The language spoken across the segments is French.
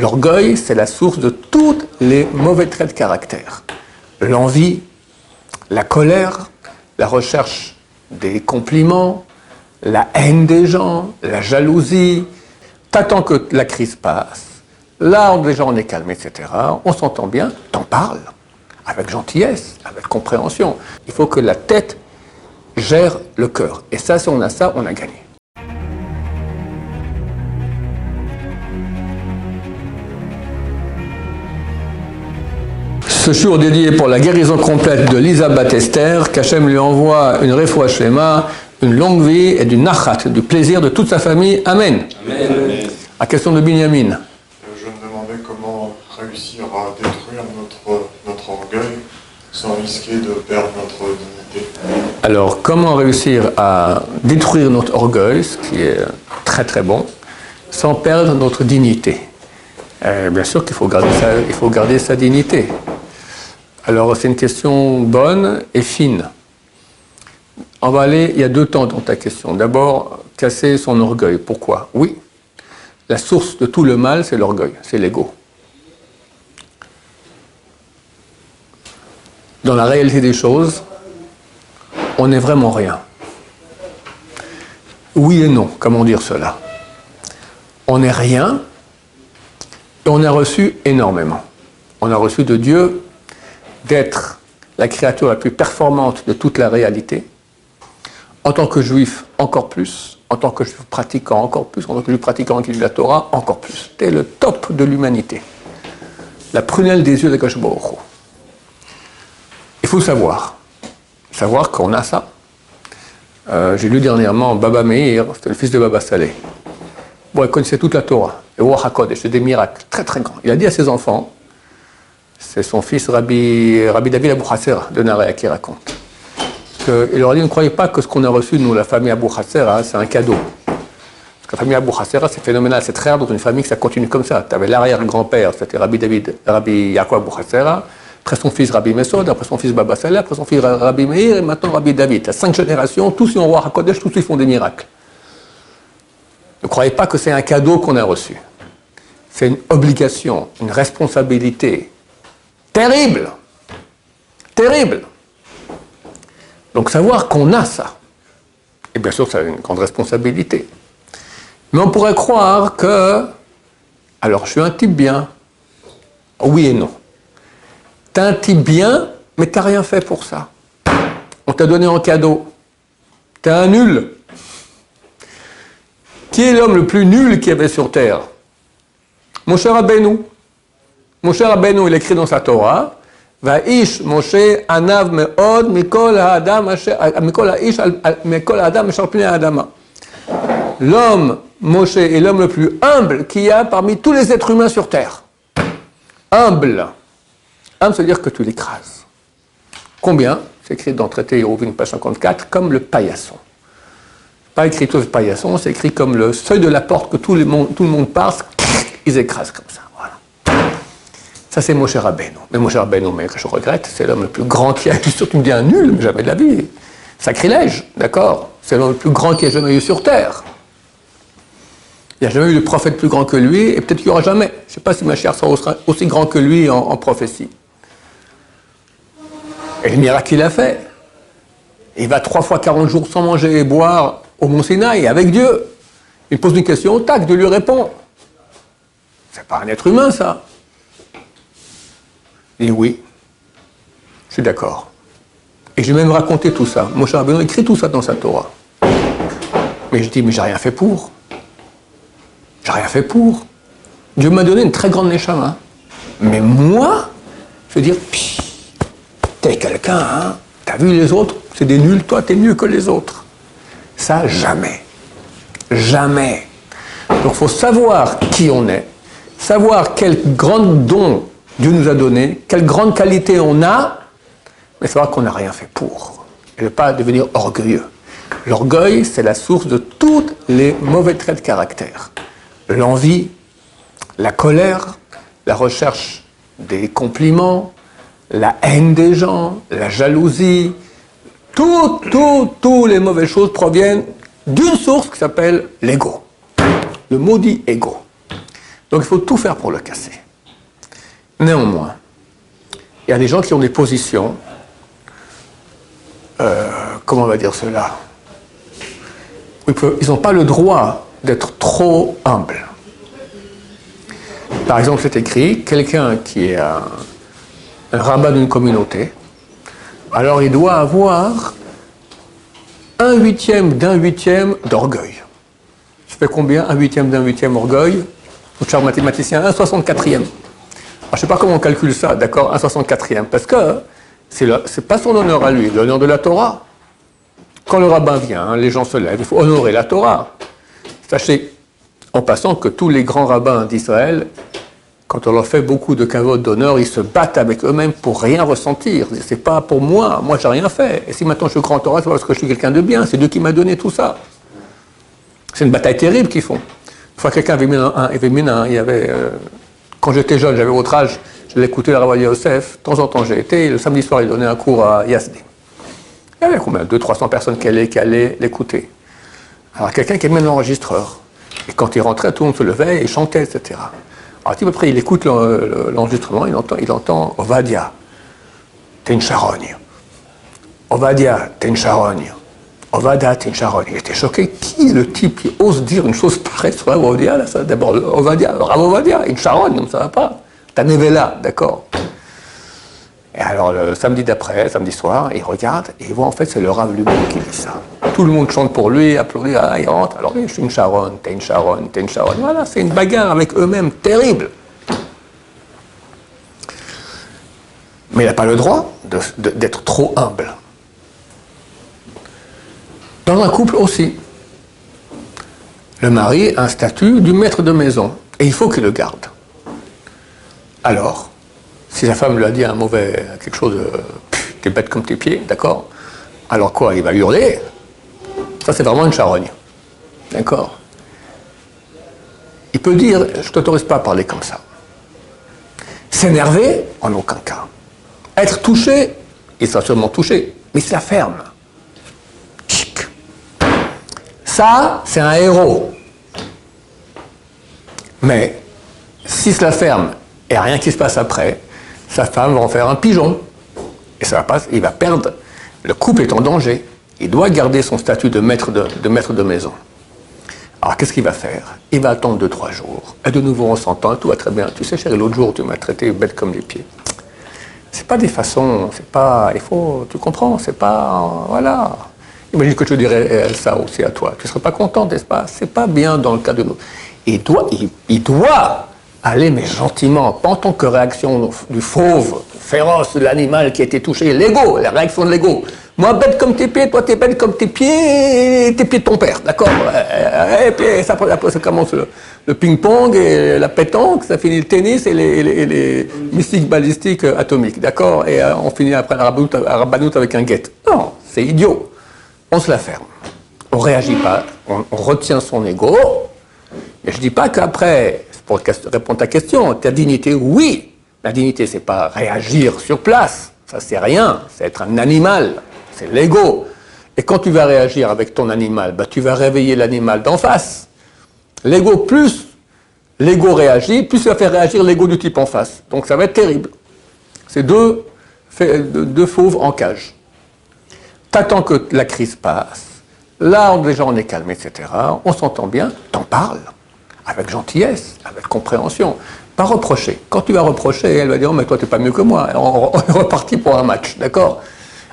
L'orgueil, c'est la source de tous les mauvais traits de caractère. L'envie, la colère, la recherche des compliments, la haine des gens, la jalousie. T'attends que la crise passe. Là, déjà, on est calme, etc. On s'entend bien, t'en parles. Avec gentillesse, avec compréhension. Il faut que la tête gère le cœur. Et ça, si on a ça, on a gagné. Ce jour dédié pour la guérison complète de Lisa Battester, qu'Hachem lui envoie une réfoua schéma, une longue vie et du nachat, du plaisir de toute sa famille. Amen. Amen. À question de Binyamin. Je me demandais comment réussir à détruire notre, notre orgueil sans risquer de perdre notre dignité. Alors, comment réussir à détruire notre orgueil, ce qui est très très bon, sans perdre notre dignité? Euh, Bien sûr qu'il faut, garder sa- il faut garder sa dignité. Alors, c'est une question bonne et fine. On va aller, il y a deux temps dans ta question. D'abord, casser son orgueil. Pourquoi? Oui, la source de tout le mal, c'est l'orgueil, c'est l'ego. Dans la réalité des choses, on n'est vraiment rien. Oui et non, comment dire cela? On n'est rien et on a reçu énormément. On a reçu de Dieu d'être la créature la plus performante de toute la réalité. En tant que juif, encore plus. En tant que juif pratiquant, encore plus. En tant que juif pratiquant qui lit la Torah, encore plus. T'es le top de l'humanité. La prunelle des yeux de Hu. Il faut savoir. Savoir qu'on a ça. Euh, J'ai lu dernièrement Baba Meir, c'était le fils de Baba Saleh. Bon, il connaissait toute la Torah. Et HaKodesh, c'est des miracles très très grands. Il a dit à ses enfants, c'est son fils Rabbi, David Abou Hasser de Narea qui raconte, qu'il leur dit, ne croyez pas que ce qu'on a reçu, nous, la famille Abou Hasser, hein, c'est un cadeau. Parce que la famille Abou Hasser, c'est phénoménal, c'est très rare dans une famille que ça continue comme ça. Tu avais l'arrière-grand-père, c'était Rabbi David, Rabbi Yaakov Abou Hasser, après son fils Rabbi Mesod, après son fils Baba Saleh, après son fils Rabbi Meir, et maintenant Rabbi David. Cinq générations, tous ils ont roi HaKodesh, tous ils font des miracles. Ne croyez pas que c'est un cadeau qu'on a reçu. C'est une obligation, une responsabilité terrible. Terrible. Donc savoir qu'on a ça, et bien sûr, ça a une grande responsabilité. Mais on pourrait croire que, alors je suis un type bien. Oui et non. T'es un type bien, mais t'as rien fait pour ça. On t'a donné en cadeau. T'es un nul. Qui est l'homme le plus nul qu'il y avait sur terre? Mon cher Abbenou. Mon cher Abbenou, il écrit dans sa Torah, Va'ish Moshe anav me'od mikol ha'adam asher- mikol pnei ha'adama. L'homme, Moshe, est l'homme le plus humble qu'il y a parmi tous les êtres humains sur terre. Humble. Humble, ça veut dire que tu l'écrases. Combien? C'est écrit dans le traité Hérovine, page 54, comme le paillasson. Pas écrit tout le paillasson, c'est écrit comme le seuil de la porte que tout le monde, tout le monde passe, ils écrasent comme. Ça, c'est Moshe Rabbeinu. Mais Moshe Rabbeinu, mais que je regrette, c'est l'homme le plus grand qui a eu, surtout me dit un nul, mais jamais de la vie. Sacrilège, d'accord C'est l'homme le plus grand qui a jamais eu sur terre. Il n'y a jamais eu de prophète plus grand que lui, et peut-être qu'il n'y aura jamais. Je ne sais pas si Mashiach sera aussi- grand que lui en, prophétie. Et le miracle qu'il a fait, il va trois fois 40 jours sans manger et boire au Mont Sinaï avec Dieu. Il pose une question, tac, Dieu lui répond. C'est pas un être humain, ça. Dit oui, je suis d'accord. Et j'ai même raconté tout ça. Moshe Rabbeinu écrit tout ça dans sa Torah. Mais je dis, mais j'ai rien fait pour. J'ai rien fait pour. Dieu m'a donné une très grande neshama. Mais moi, je veux dire, t'es quelqu'un, hein T'as vu les autres? C'est des nuls, toi, t'es mieux que les autres. Ça, jamais. Jamais. Donc, il faut savoir qui on est, savoir quel grand don Dieu nous a donné, quelle grande qualité on a, mais savoir qu'on n'a rien fait pour. Et ne pas devenir orgueilleux. L'orgueil, c'est la source de tous les mauvais traits de caractère. L'envie, la colère, la recherche des compliments, la haine des gens, la jalousie, tout, tout, tous les mauvaises choses proviennent d'une source qui s'appelle l'ego. Le maudit ego. Donc il faut tout faire pour le casser. Néanmoins, il y a des gens qui ont des positions, euh, comment on va dire cela? Ils n'ont pas le droit d'être trop humbles. Par exemple, c'est écrit, quelqu'un qui est un, rabbin d'une communauté, alors il doit avoir un huitième d'un huitième d'orgueil. Ça fait combien un huitième d'un huitième orgueil? Notre cher mathématicien, un soixante-quatrième. Je ne sais pas comment on calcule ça, d'accord Un soixante-quatrième. Parce que ce n'est pas son honneur à lui, l'honneur de la Torah. Quand le rabbin vient, les gens se lèvent, il faut honorer la Torah. Sachez, en passant, que tous les grands rabbins d'Israël quand on leur fait beaucoup de cavotes d'honneur, ils se battent avec eux-mêmes pour rien ressentir. C'est pas pour moi, moi j'ai rien fait. Et si maintenant je suis grand Torah, c'est parce que je suis quelqu'un de bien, c'est Dieu qui m'a donné tout ça. C'est une bataille terrible qu'ils font. Une fois quelqu'un avait mis un, avait mis un, il y avait, euh, quand j'étais jeune, j'avais votre âge, je l'écoutais la Ravoye Yosef, de temps en temps j'ai été, le samedi soir il donnait un cours à Yasdi. Il y avait combien? 200-300 personnes qui allaient, qui allaient l'écouter. Alors quelqu'un qui mis l'enregistreur. Et quand il rentrait, tout le monde se levait et chantait, etc. Alors, à peu près, il écoute l'enregistrement, il entend, il entend Ovadia, t'es une charogne. Ovadia, t'es une charogne. Ovadia, t'es une charogne. Il était choqué. Le type qui ose dire une chose pareille sur Ovadia D'abord, Ovadia, Rav Ovadia, une charogne, ça va pas. Là, d'accord. Et alors, le samedi d'après, samedi soir, il regarde et il voit en fait, c'est le Rav lui-même qui dit ça. Tout le monde chante pour lui, applaudit, ah, il rentre. Alors, je suis une charonne, t'es une charonne, t'es une charonne. Voilà, c'est une bagarre avec eux-mêmes terrible. Mais il n'a pas le droit d'être trop humble. Dans un couple aussi, le mari a un statut du maître de maison et il faut qu'il le garde. Alors, si sa femme lui a dit un mauvais, quelque chose de t'es bête comme tes pieds, d'accord? Alors quoi Il va hurler? Ça, c'est vraiment une charogne. D'accord? Il peut dire Je ne t'autorise pas à parler comme ça. S'énerver En aucun cas. Être touché Il sera sûrement touché, mais ça ferme. Ça, c'est un héros. Mais si cela ferme et rien qui se passe après, sa femme va en faire un pigeon. Et ça va pas, il va perdre. Le couple est en danger. Il doit garder son statut de maître de, maison. Alors qu'est-ce qu'il va faire? Il va attendre deux, trois jours. Et de nouveau, on s'entend, tout va très bien. Tu sais, chérie, l'autre jour, tu m'as traité bête comme les pieds. C'est pas des façons, c'est pas. Il faut. Tu comprends C'est pas. Voilà. Imagine que je dirais ça aussi à toi. Tu ne serais pas content, n'est-ce pas? C'est pas bien dans le cas de nous. Il doit, il doit Allez, mais gentiment, pas en tant que réaction du fauve, féroce de l'animal qui a été touché, l'ego, la réaction de l'ego. Moi, bête comme tes pieds, toi, t'es bête comme tes pieds, et tes pieds de ton père, d'accord? Et puis ça, après, ça commence le, ping-pong et la pétanque, ça finit le tennis et les, mystiques balistiques atomiques, d'accord? Et euh, on finit après la rabanoute avec un guette. Non, c'est idiot. On se la ferme. On réagit pas, on, retient son ego. Mais je dis pas qu'après, pour répondre à ta question, ta dignité, oui. La dignité, c'est pas réagir sur place. Ça, c'est rien. C'est être un animal. C'est l'ego. Et quand tu vas réagir avec ton animal, bah, tu vas réveiller l'animal d'en face. L'ego plus l'ego réagit, plus ça faire réagir l'ego du type en face. Donc ça va être terrible. C'est deux fauves en cage. T'attends que la crise passe. Là, déjà, on est calme, etc. On s'entend bien. T'en parles avec gentillesse, avec compréhension. Pas reprocher. Quand tu vas reprocher, elle va dire oh, mais toi, tu n'es pas mieux que moi. On, est reparti pour un match, d'accord?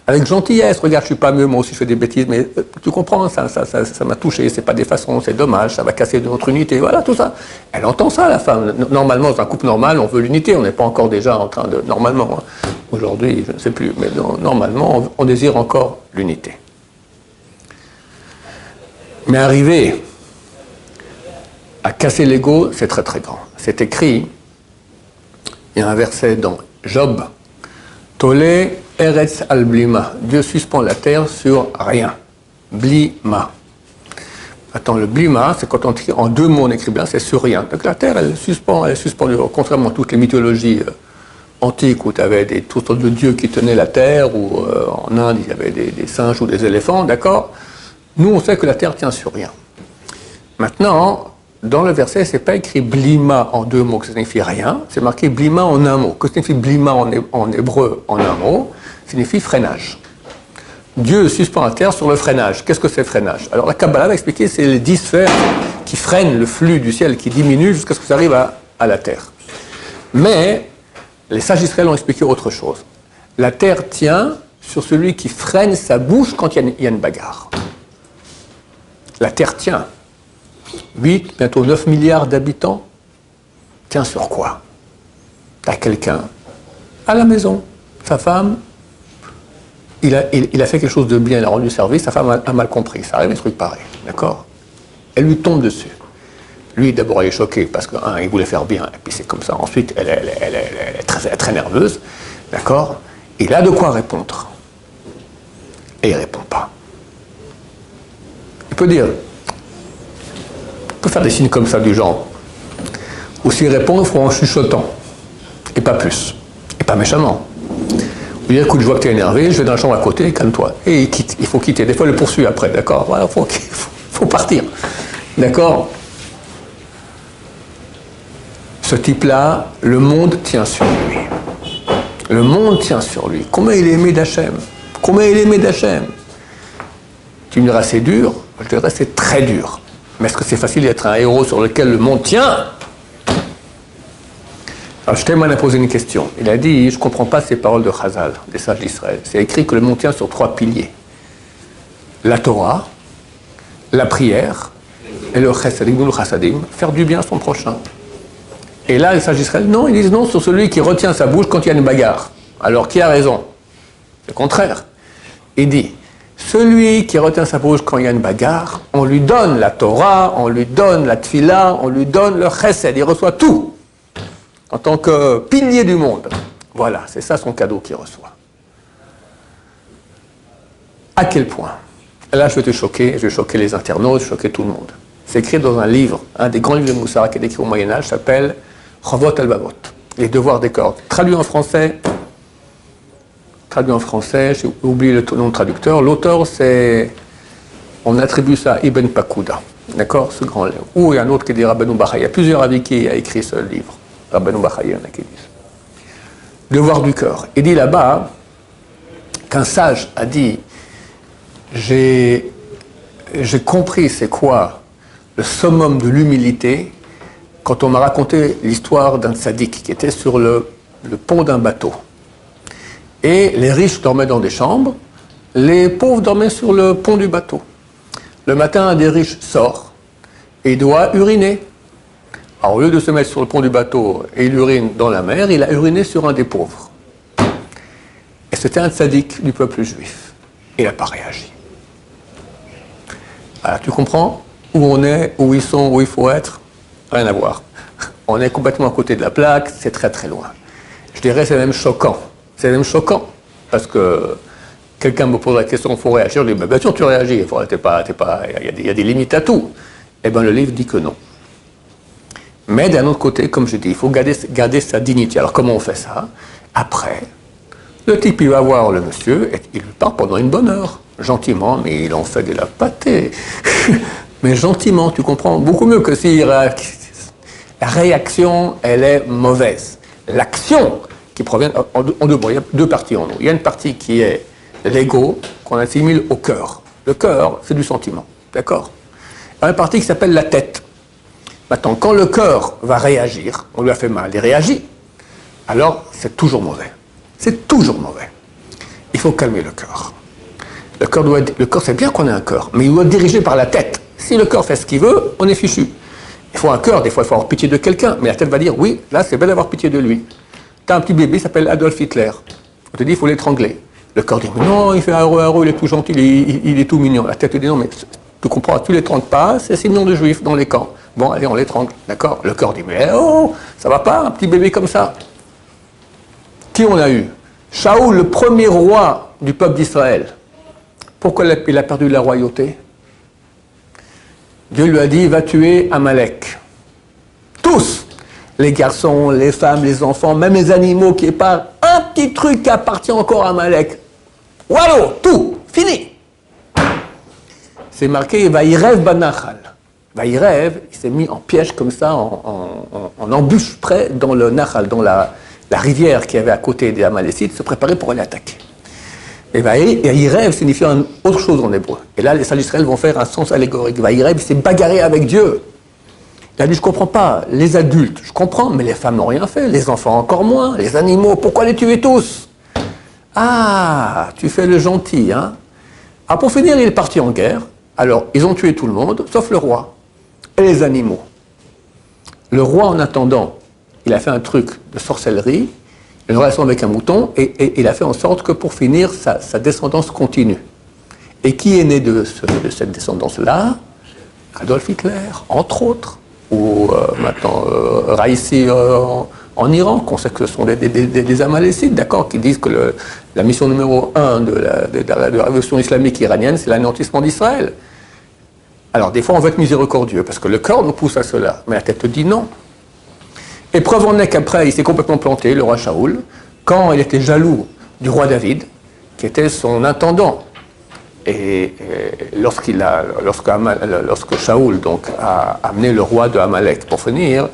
Avec gentillesse, regarde, je suis pas mieux, moi aussi je fais des bêtises, mais euh, tu comprends, ça m'a ça, ça, ça touché, c'est pas des façons, c'est dommage, ça va casser notre unité, voilà, tout ça. Elle entend ça, la femme. Normalement, dans un couple normal, on veut l'unité, on n'est pas encore déjà en train de. Normalement, hein. aujourd'hui, je ne sais plus, mais normalement, on désire encore l'unité. Mais arriver à casser l'ego, c'est très très grand. C'est écrit, il y a un verset dans Job, Tole Eretz al Blima. Dieu suspend la terre sur rien. Blima. Attends, le blima, c'est quand on écrit en deux mots, on écrit bien, c'est sur rien. Donc la terre, elle suspend, elle est suspendue. Contrairement à toutes les mythologies euh, antiques où tu avais des, toutes sortes de dieux qui tenaient la terre, ou euh, en Inde, il y avait des, des singes ou des éléphants, d'accord? Nous, on sait que la terre tient sur rien. Maintenant, dans le verset, c'est pas écrit blima en deux mots, que ça signifie rien. C'est marqué blima en un mot. Que signifie blima en hébreu en un mot? Signifie freinage. Dieu suspend la terre sur le freinage. Qu'est-ce que c'est le freinage? Alors la Kabbalah va expliquer, c'est les dix sphères qui freinent le flux du ciel, qui diminue jusqu'à ce que ça arrive à, la terre. Mais les sages d'Israël ont expliqué autre chose. La terre tient sur celui qui freine sa bouche quand il y a une, il y a une bagarre. La terre tient. 8, bientôt 9 milliards d'habitants. Tient sur quoi? T'as quelqu'un à la maison, sa femme, il a, fait quelque chose de bien, il a rendu service, sa femme a, mal compris, ça arrive des trucs pareils, d'accord? Elle lui tombe dessus. Lui, d'abord, il est choqué parce que, un, il voulait faire bien, et puis c'est comme ça. Ensuite, elle est très, très nerveuse, d'accord? Il a de quoi répondre. Et il ne répond pas. Il peut dire, il peut faire des signes comme ça du genre. Ou s'il répond, il faut en chuchotant. Et pas plus. Et pas méchamment. Ou dire, écoute, je vois que tu es énervé, je vais dans la chambre à côté, calme-toi. Et il quitte, il faut quitter. Des fois, il le poursuit après, d'accord? Voilà, il faut, faut, partir. D'accord? Ce type-là, le monde tient sur lui. Le monde tient sur lui. Combien il est aimé d'Hachem? Combien il est aimé d'Hachem? Tu me diras, c'est dur? Je dirais, c'est très dur. Mais est-ce que c'est facile d'être un héros sur lequel le monde tient? Alors, Shteman a posé une question. Il a dit Je ne comprends pas ces paroles de Chazal, des sages d'Israël. C'est écrit que le monde tient sur trois piliers la Torah, la prière et le chassadim, faire du bien à son prochain. Et là, les sages d'Israël, non, ils disent non sur celui qui retient sa bouche quand il y a une bagarre. Alors, qui a raison? Le contraire. Il dit celui qui retient sa bouche quand il y a une bagarre, on lui donne la Torah, on lui donne la tfila, on lui donne le chesed, il reçoit tout en tant que pilier du monde. Voilà, c'est ça son cadeau qu'il reçoit. À quel point? Là, je vais te choquer, je vais choquer les internautes, je vais choquer tout le monde. C'est écrit dans un livre, un des grands livres de Moussara qui est écrit au Moyen-Âge, s'appelle Chovot al-Bavot, les devoirs des cordes. Traduit en français, traduit en français, j'ai oublié le nom de traducteur. L'auteur, c'est. On attribue ça à Ibn Pakuda, d'accord? Ce grand livre. Ou il y a un autre qui dit Rabbeinu Bachai. Il y a plusieurs avis qui a écrit ce livre. Rabbeinu. Devoir du cœur. Il dit là-bas qu'un sage a dit J'ai compris c'est quoi le summum de l'humilité quand on m'a raconté l'histoire d'un sadique qui était sur le, le pont d'un bateau. Et les riches dormaient dans des chambres, les pauvres dormaient sur le pont du bateau. Le matin, un des riches sort et doit uriner. Alors, au lieu de se mettre sur le pont du bateau et il urine dans la mer, il a uriné sur un des pauvres. Et c'était un sadique du peuple juif. Il n'a pas réagi. Alors, tu comprends où on est, où ils sont, où il faut être? Rien à voir. On est complètement à côté de la plaque, c'est très très loin. Je dirais c'est même choquant. C'est même choquant. Parce que quelqu'un me pose la question, il faut réagir. Je dis, bah, bien sûr tu réagis, il y a des limites à tout. Eh bien le livre dit que non. Mais d'un autre côté, comme je dis, il faut garder, sa dignité. Alors comment on fait ça? Après, le type, il va voir le monsieur et il lui parle pendant une bonne heure. Gentiment, mais il en fait de la pâtée. mais gentiment, tu comprends Beaucoup mieux que si la réaction, elle est mauvaise. L'action qui provient en deux, en deux- bon, il y a deux parties en nous. Il y a une partie qui est l'ego, qu'on assimile au cœur. Le cœur, c'est du sentiment. D'accord? Il y a une partie qui s'appelle la tête. Maintenant, quand le cœur va réagir, on lui a fait mal, il réagit, alors c'est toujours mauvais. C'est toujours mauvais. Il faut calmer le cœur. Le cœur, cœur, c'est bien qu'on ait un cœur, mais il doit être dirigé par la tête. Si le cœur fait ce qu'il veut, on est fichu. Il faut un cœur, des fois il faut avoir pitié de quelqu'un, mais la tête va dire oui, là c'est bien d'avoir pitié de lui. Tu as un petit bébé, il s'appelle Adolf Hitler. On te dit il faut l'étrangler. Le cœur dit non, il fait un heureux, heureux, il est tout gentil, il est, tout mignon. La tête te dit non, mais tu comprends, tu l'étrangles pas, c'est 6 millions de juifs dans les camps. Bon, allez, on l'étrangle, d'accord Le cœur dit mais oh, ça va pas, un petit bébé comme ça. Qui on a eu? Shaoul, le premier roi du peuple d'Israël. Pourquoi il a- il perdu la royauté? Dieu lui a dit, va tuer Amalek. Tous, les garçons, les femmes, les enfants, même les animaux qui parlent, un petit truc qui appartient encore à Amalek. Wallo, tout, fini. C'est marqué, va Irev Banachal. Rêve, il s'est mis en piège comme ça, en, embûche près dans le Nahal, dans la, rivière qui avait à côté des Amalécites, se préparer pour aller attaquer. Et rêve signifie autre chose en hébreu. Et là, les sages d'Israël vont faire un sens allégorique. il s'est bagarré avec Dieu. Il a dit, je comprends pas, les adultes, je comprends, mais les femmes n'ont rien fait, les enfants encore moins, les animaux, pourquoi les tuer tous? Ah, tu fais le gentil, hein Ah, pour finir, il est parti en guerre. Alors, ils ont tué tout le monde, sauf le roi et les animaux. Le roi, en attendant, il a fait un truc de sorcellerie, une relation avec un mouton, et, il a fait en sorte que pour finir, sa, descendance continue. Et qui est né de, cette descendance-là? Adolf Hitler, entre autres, ou euh, maintenant euh, Raïssi euh, en, Iran, qu'on sait que ce sont des, des, Amalécites, d'accord, qui disent que la mission numéro un de la, révolution islamique iranienne, c'est l'anéantissement d'Israël. Alors, des fois, on veut être miséricordieux, parce que le cœur nous pousse à cela, mais la tête dit non. Et preuve en est qu'après, il s'est complètement planté, le roi Shaoul, quand il était jaloux du roi David, qui était son intendant. Et, lorsqu'il a, lorsque, lorsque Shaoul donc, a amené le roi de Amalek pour finir,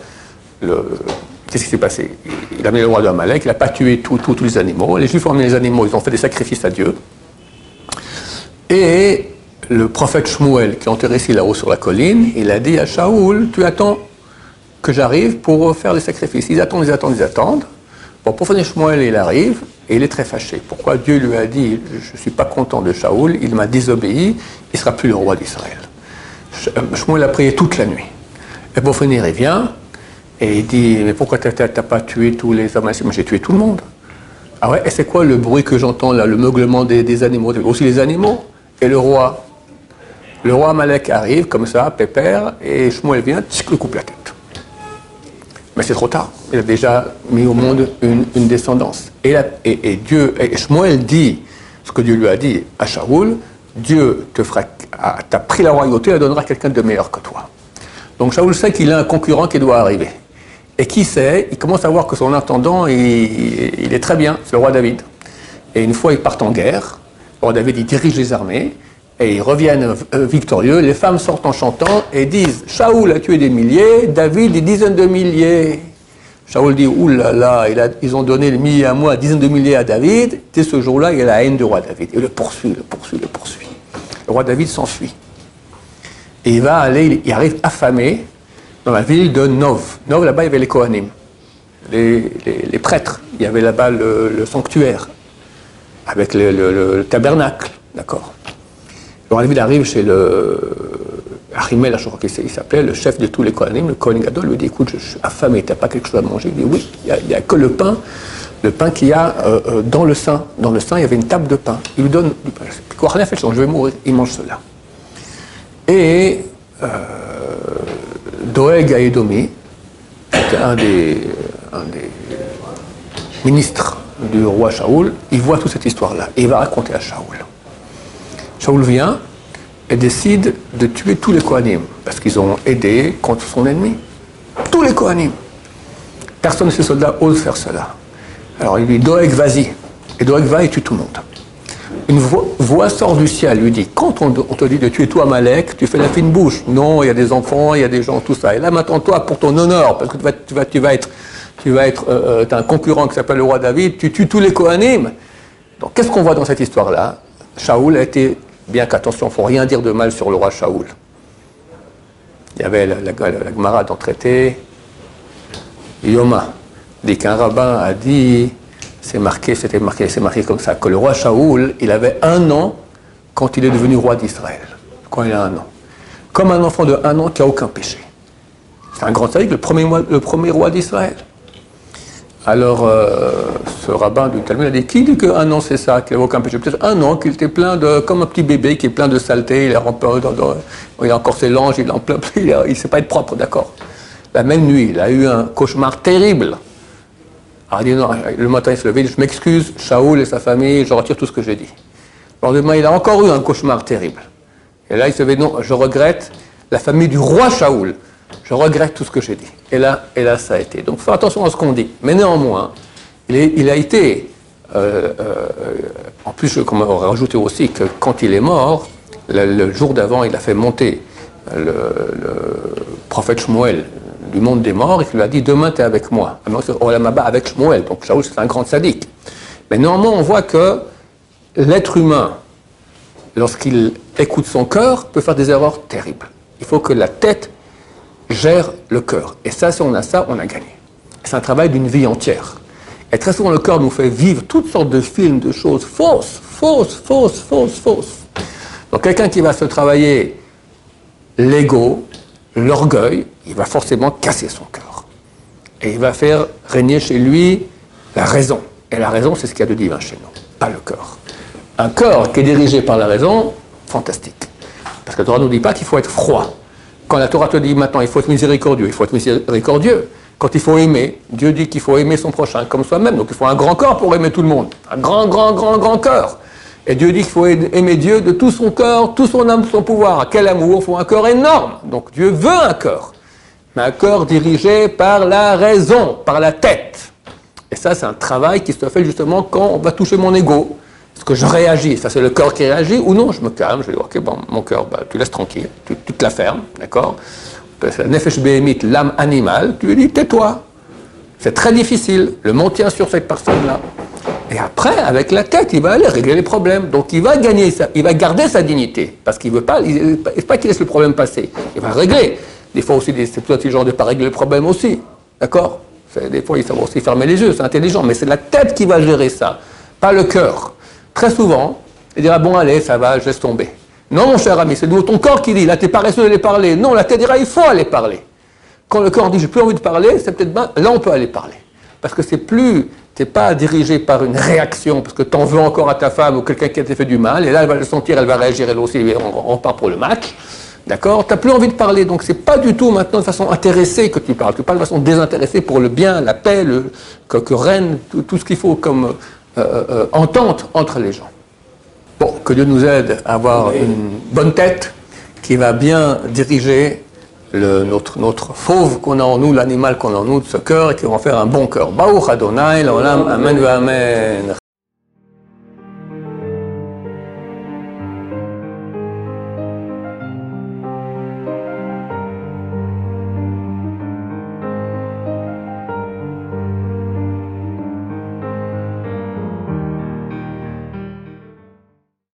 qu'est-ce qui s'est passé? Il a amené le roi de Amalek, il n'a pas tué tous les animaux. Les Juifs ont amené les animaux, ils ont fait des sacrifices à Dieu. Et le prophète Shmuel, qui est enterré ici là-haut sur la colline, il a dit à Shaoul, tu attends que j'arrive pour faire les sacrifices. Ils attendent, ils attendent, ils attendent. Bon, pour finir Shmuel, il arrive et il est très fâché. Pourquoi Dieu lui a dit, je ne suis pas content de Shaoul, il m'a désobéi, il ne sera plus le roi d'Israël. Euh, Shmuel a prié toute la nuit. Et pour finir, il vient et il dit, mais pourquoi tu n'as pas tué tous les hommes Moi, j'ai tué tout le monde. Ah ouais, et c'est quoi le bruit que j'entends là, le meuglement des, des animaux? Aussi les animaux Et le roi le roi Amalek arrive comme ça, pépère, et Shmuel vient, tchic, le coupe la tête. Mais c'est trop tard. Il a déjà mis au monde une, descendance. Et, Dieu, et dit ce que Dieu lui a dit à Shaoul Dieu t'a pris la royauté, il donnera quelqu'un de meilleur que toi. Donc Shaoul sait qu'il a un concurrent qui doit arriver. Et qui sait, il commence à voir que son intendant, il, il est très bien, c'est le roi David. Et une fois, ils partent en guerre. Le roi David, il dirige les armées et ils reviennent euh, victorieux. Les femmes sortent en chantant et disent Shaoul a tué des milliers, David des dizaines de milliers. Shaoul dit Oulala, là ils ont donné des milliers à moi, dizaines de milliers à David. Dès ce jour-là, il y a la haine du roi David. Et le poursuit, le poursuit, le poursuit. Le roi David s'enfuit. Et il va aller, il arrive affamé dans la ville de Nov. Nov, là-bas, il y avait les Kohanim, les, prêtres. Il y avait là-bas le, sanctuaire, avec le tabernacle. D'accord David arrive chez le Arimel, je crois qu'il s'appelait, le chef de tous les Kohanim, le Kohen Gadol, lui dit Écoute, je suis affamé, t'as pas quelque chose à manger? Il dit Oui, il n'y a, que le pain, le pain qu'il y a euh, euh, dans le sein. Dans le sein, il y avait une table de pain. Il lui donne du pain. fait je vais mourir. Il mange cela. Et euh, Doeg Aedomi, un des, un des ministres du roi Shaoul, il voit toute cette histoire-là et il va raconter à Shaoul. Shaoul vient et décide de tuer tous les Kohanim, parce qu'ils ont aidé contre son ennemi. Tous les Kohanim. Personne de ces soldats ose faire cela. Alors il lui dit Doeg, vas-y. Et Doeg va et tue tout le monde. Une voix, sort du ciel, lui dit Quand on, te dit de tuer toi, Malek, tu fais la fine bouche. Non, il y a des enfants, il y a des gens, tout ça. Et là, maintenant, toi, pour ton honneur, parce que tu vas, tu vas, être, tu être euh, euh, un concurrent qui s'appelle le roi David, tu tues tous les Kohanim. Donc, qu'est-ce qu'on voit dans cette histoire-là? Shaoul a été Bien qu'attention, il ne faut rien dire de mal sur le roi Shaoul. Il y avait la, la, Gemara dans traité, Yoma, dès qu'un rabbin a dit, c'est marqué, c'était marqué, c'est marqué comme ça, que le roi Shaoul, il avait un an quand il est devenu roi d'Israël, quand il a un an. Comme un enfant de un an qui n'a aucun péché. C'est un grand sadique, le le premier roi d'Israël. Alors, euh, ce rabbin du Talmud a dit Qui dit qu'un an c'est ça, qu'il n'avait aucun péché Peut-être un an, qu'il était plein de. comme un petit bébé qui est plein de saleté, il, il a encore ses langes, il en plein, il ne sait pas être propre, d'accord. La même nuit, il a eu un cauchemar terrible. Alors, il dit, non, le matin, il se levait, Je m'excuse, Shaoul et sa famille, je retire tout ce que j'ai dit. Le lendemain, il a encore eu un cauchemar terrible. Et là, il se dit Non, je regrette la famille du roi Shaoul je regrette tout ce que j'ai dit. Et là, ça a été. Donc, faire attention à ce qu'on dit. Mais néanmoins, il, a été. Euh, euh, en plus, je rajouter aussi que quand il est mort, le, jour d'avant, il a fait monter le, prophète Shmuel du monde des morts et qui lui a dit Demain, tu es avec moi. Olamaba avec Shmuel. Donc Shaul, c'est un grand sadique. Mais néanmoins, on voit que l'être humain, lorsqu'il écoute son cœur, peut faire des erreurs terribles. Il faut que la tête gère le cœur. Et ça, si on a ça, on a gagné. C'est un travail d'une vie entière. Et très souvent, le cœur nous fait vivre toutes sortes de films, de choses fausses, fausses, fausses, fausses, fausses. Donc quelqu'un qui va se travailler l'ego, l'orgueil, il va forcément casser son cœur. Et il va faire régner chez lui la raison. Et la raison, c'est ce qu'il y a de divin chez nous, pas le cœur. Un cœur qui est dirigé par la raison, fantastique. Parce que la Torah ne nous dit pas qu'il faut être froid. Quand la Torah te dit maintenant il faut être miséricordieux, il faut être miséricordieux. Quand il faut aimer, Dieu dit qu'il faut aimer son prochain comme soi-même. Donc il faut un grand corps pour aimer tout le monde. Un grand, grand, grand, grand cœur. Et Dieu dit qu'il faut aimer Dieu de tout son cœur, tout son âme, son pouvoir. Quel amour Il faut un cœur énorme? Donc Dieu veut un cœur. Mais un cœur dirigé par la raison, par la tête. Et ça, c'est un travail qui se fait justement quand on va toucher mon ego. Est-ce que je réagis? Ça, c'est le cœur qui réagit ou non? Je me calme, je dis, ok, bon, mon cœur, bah, tu laisses tranquille, tu, te la fermes, d'accord? Nefesh behemit, l'âme animale, tu lui dis, tais-toi. C'est très difficile. Le monde tient sur cette personne-là. Et après, avec la tête, il va aller régler les problèmes. Donc il va gagner, ça, il va garder sa dignité. Parce qu'il ne veut pas, il, il pas qu'il laisse le problème passer. Il va régler. Des fois aussi, c'est plus intelligent de ne pas régler le problème aussi. D'accord? Des fois, il faut aussi fermer les yeux, c'est intelligent. Mais c'est la tête qui va gérer ça, pas le cœur. Très souvent, il dira, bon, allez, ça va, je laisse tomber. Non, mon cher ami, c'est ton corps qui dit, là, t'es paresseux d'aller parler. Non, la tête dira, il faut aller parler. Quand le corps dit, j'ai plus envie de parler, c'est peut-être bien, là, on peut aller parler. Parce que c'est plus, t'es pas dirigé par une réaction, parce que t'en veux encore à ta femme ou quelqu'un qui t'a fait du mal, et là, elle va le sentir, elle va réagir, elle aussi, on, on part pour le match. D'accord? Tu n'as plus envie de parler, donc c'est pas du tout maintenant de façon intéressée que tu parles. Tu parles de façon désintéressée pour le bien, la paix, le, que, que règne tout, ce qu'il faut comme euh, euh, entente entre les gens. Bon, que Dieu nous aide à avoir une bonne tête qui va bien diriger le, notre, notre fauve qu'on a en nous, l'animal qu'on a en nous, de ce cœur, et qui va en faire un bon cœur. Baruch Adonai, l'olam, amen, amen.